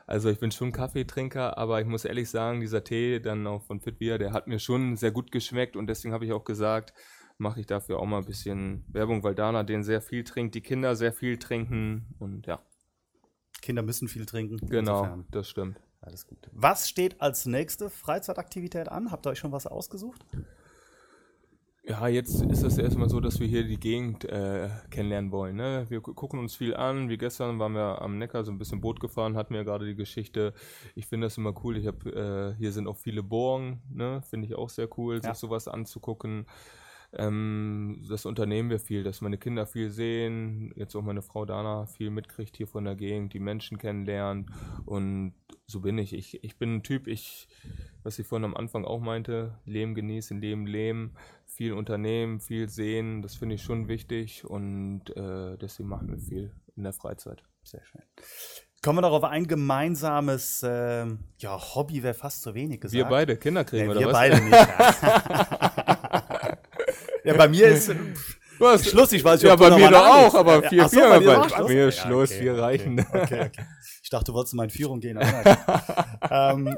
Also ich bin schon Kaffeetrinker, aber ich muss ehrlich sagen, dieser Tee dann auch von Pitbier, der hat mir schon sehr gut geschmeckt und deswegen habe ich auch gesagt, mache ich dafür auch mal ein bisschen Werbung, weil Dana den sehr viel trinkt, die Kinder sehr viel trinken und ja, Kinder müssen viel trinken. genau, Insofern, das stimmt. Alles gut. Was steht als nächste Freizeitaktivität an? Habt ihr euch schon was ausgesucht? Ja, jetzt ist es erstmal so, dass wir hier die Gegend äh, kennenlernen wollen. Ne? Wir gu- gucken uns viel an. Wie gestern waren wir am Neckar so ein bisschen Boot gefahren, hatten wir gerade die Geschichte. Ich finde das immer cool. Ich habe äh, hier sind auch viele Bohrungen, ne? finde ich auch sehr cool, Ja. sich sowas anzugucken. Ähm, das unternehmen wir viel, dass meine Kinder viel sehen, jetzt auch meine Frau Dana viel mitkriegt hier von der Gegend, die Menschen kennenlernt und so bin ich. Ich, ich bin ein Typ, ich, was ich vorhin am Anfang auch meinte, Leben genießen, Leben leben, viel unternehmen, viel sehen, das finde ich schon wichtig und äh, deswegen machen wir viel in der Freizeit. Sehr schön. Kommen wir noch auf ein gemeinsames ähm, ja, Hobby, wäre fast zu wenig gesagt. Wir beide Kinder kriegen, Nee, oder wir was? beide nicht. Ja. ja, bei mir ist Was? Schluss. Ich weiß nicht, Ja, ob du bei mir doch auch, aber Ja, vier, so, vier, bei bei, war bei Schluss? mir Ja, ist Schluss, okay, vier okay, reichen. Okay, okay. Ich dachte, du wolltest mal in Führung gehen. ähm,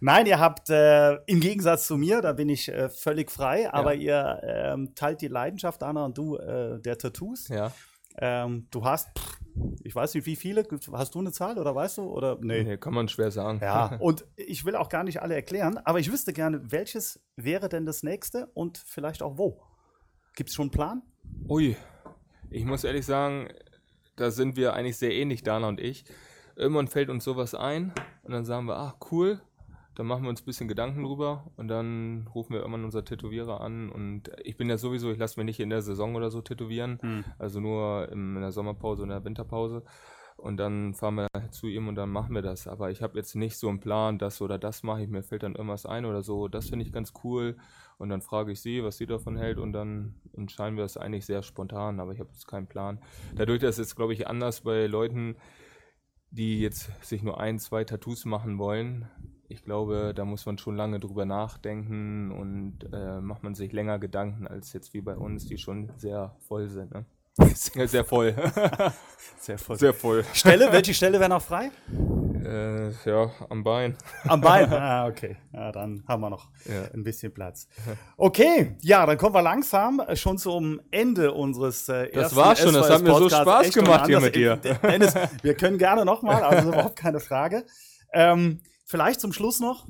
Nein, ihr habt äh, im Gegensatz zu mir, da bin ich äh, völlig frei, aber ihr ähm, teilt die Leidenschaft, Anna und du, äh, der Tattoos. Ja. Ähm, du hast, pff, ich weiß nicht, wie viele, hast du eine Zahl oder weißt du? Oder nee. Nee, kann man schwer sagen. Ja, und ich will auch gar nicht alle erklären, aber ich wüsste gerne, welches wäre denn das nächste und vielleicht auch wo? Gibt es schon einen Plan? Ui, ich muss ehrlich sagen, da sind wir eigentlich sehr ähnlich, Dana und ich. Irgendwann fällt uns sowas ein und dann sagen wir, ach cool, dann machen wir uns ein bisschen Gedanken drüber und dann rufen wir irgendwann unser Tätowierer an und ich bin ja sowieso, ich lasse mich nicht in der Saison oder so tätowieren, also nur in der Sommerpause und der Winterpause und dann fahren wir zu ihm und dann machen wir das. Aber ich habe jetzt nicht so einen Plan, das oder das mache ich, mir fällt dann irgendwas ein oder so. Das finde ich ganz cool. Und dann frage ich sie, was sie davon hält und dann entscheiden wir das eigentlich sehr spontan, aber ich habe jetzt keinen Plan. Dadurch, dass es, glaube ich, anders bei Leuten, die jetzt sich nur ein, zwei Tattoos machen wollen. Ich glaube, da muss man schon lange drüber nachdenken und äh, macht man sich länger Gedanken als jetzt wie bei uns, die schon sehr voll sind. Ne? Ja, sehr voll. Sehr voll. sehr voll. Stelle, welche Stelle wäre noch frei? Äh, ja, am Bein. Am Bein. Ah, okay. Ja, dann haben wir noch Ja. ein bisschen Platz. Okay, ja, dann kommen wir langsam schon zum Ende unseres äh, Das ersten war's schon, das hat mir so. Spaß gemacht hier mit dir. Dennis, wir können gerne nochmal, also überhaupt keine Frage. Ähm, vielleicht zum Schluss noch.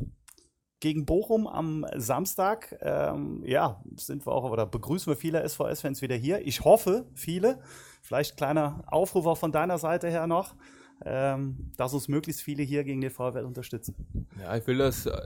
Gegen Bochum am Samstag, ähm, ja, sind wir auch, oder begrüßen wir viele SVS-Fans wieder hier. Ich hoffe, viele. Vielleicht kleiner Aufruf auch von deiner Seite her noch, ähm, dass uns möglichst viele hier gegen den VfL unterstützen. Ja, ich will das äh,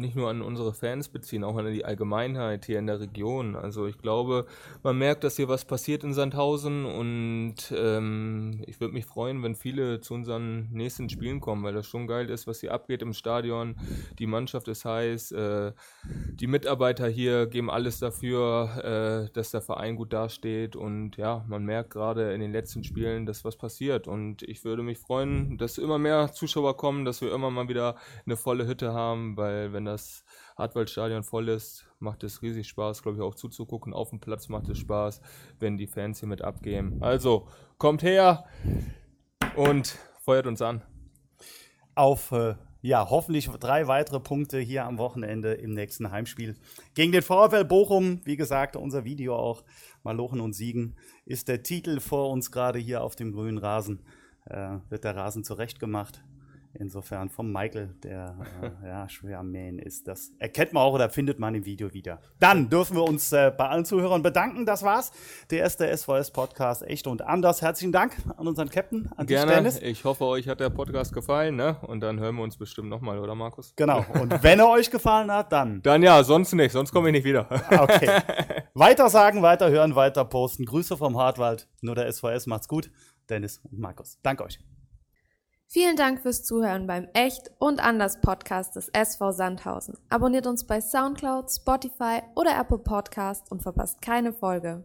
nicht nur an unsere Fans beziehen, auch an die Allgemeinheit hier in der Region. Also ich glaube, man merkt, dass hier was passiert in Sandhausen und ähm, ich würde mich freuen, wenn viele zu unseren nächsten Spielen kommen, weil das schon geil ist, was hier abgeht im Stadion. Die Mannschaft ist heiß, äh, die Mitarbeiter hier geben alles dafür, äh, dass der Verein gut dasteht und ja, man merkt gerade in den letzten Spielen, dass was passiert und ich würde mich freuen, dass immer mehr Zuschauer kommen, dass wir immer mal wieder eine volle Hütte haben, weil wenn das Hartwaldstadion voll ist, macht es riesig Spaß, glaube ich, auch zuzugucken. Auf dem Platz macht es Spaß, wenn die Fans hier mit abgehen. Also, kommt her und feuert uns an. auf äh, ja, hoffentlich drei weitere Punkte hier am Wochenende im nächsten Heimspiel. Gegen den VfL Bochum, wie gesagt, unser Video auch, Malochen und Siegen, ist der Titel vor uns gerade hier auf dem grünen Rasen. Äh, wird der Rasen zurechtgemacht. Insofern vom Michael, der äh, ja, schwer am Mähen ist. Das erkennt man auch oder findet man im Video wieder. Dann dürfen wir uns äh, bei allen Zuhörern bedanken. Das war's. Der erste SVS-Podcast Echt und Anders. Herzlichen Dank an unseren Captain, an Gerne. Dennis. Ich hoffe, euch hat der Podcast gefallen, ne? Und dann hören wir uns bestimmt nochmal, oder Markus? Genau. Und wenn er euch gefallen hat, dann Dann ja, sonst nicht, sonst komme ich nicht wieder. Okay. weiter sagen, weiter hören, weiter posten. Grüße vom Hartwald. Nur der SVS macht's gut. Dennis und Markus. Danke euch. Vielen Dank fürs Zuhören beim Echt und Anders Podcast des SV Sandhausen. Abonniert uns bei Soundcloud, Spotify oder Apple Podcast und verpasst keine Folge.